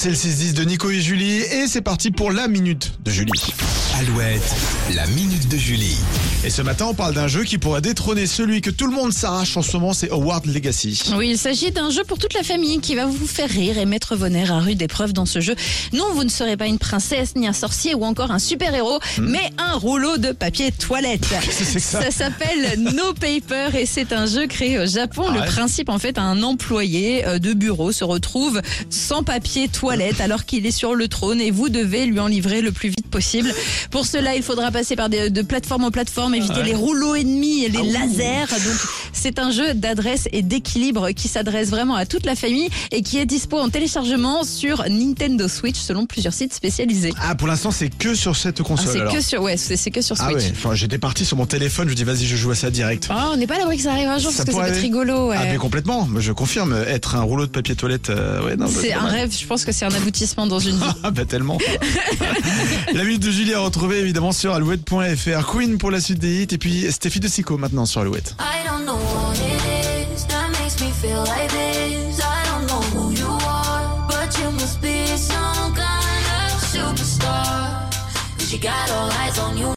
C'est le 6-10 de Nico et Julie et c'est parti pour la minute de Julie. Alouette, la minute de Julie. Et ce matin, on parle d'un jeu qui pourrait détrôner celui que tout le monde s'arrache en ce moment, c'est Howard Legacy. Oui, il s'agit d'un jeu pour toute la famille qui va vous faire rire et mettre vos nerfs à rude épreuve dans ce jeu. Non, vous ne serez pas une princesse, ni un sorcier ou encore un super-héros, mais un rouleau de papier toilette. Que que ça s'appelle No Paper et c'est un jeu créé au Japon. Ah Le ouais. principe, en fait, un employé euh, de bureau se retrouve sans papier toilette alors qu'il est sur le trône et vous devez lui en livrer le plus vite possible. Pour cela, il faudra passer par des, de plateforme en plateforme, éviter les rouleaux ennemis et les lasers. Donc, c'est un jeu d'adresse et d'équilibre qui s'adresse vraiment à toute la famille et qui est dispo en téléchargement sur Nintendo Switch selon plusieurs sites spécialisés. Ah, pour l'instant, c'est que sur cette Ah, console. c'est alors. que sur, ouais, c'est c'est que sur Ah Switch. ouais, enfin, j'étais parti sur mon téléphone, je dis vas-y, je joue à ça direct. Oh, on n'est pas à l'abri que ça arrive un jour Ça parce que ça peut être rigolo. ouais. Ah, mais complètement, je confirme, être un rouleau de papier toilette, euh, ouais, non, bah, c'est un mal. rêve, je pense que c'est un aboutissement dans une vie. Ah bah tellement. la minute de Julie à retrouver évidemment sur alouette.fr. Queen pour la suite des hits et puis Stéphie de Sico maintenant sur Alouette. I know what it is that makes me feel like this. I don't know who you are, but you must be some kind of superstar. Cause you got all eyes on you.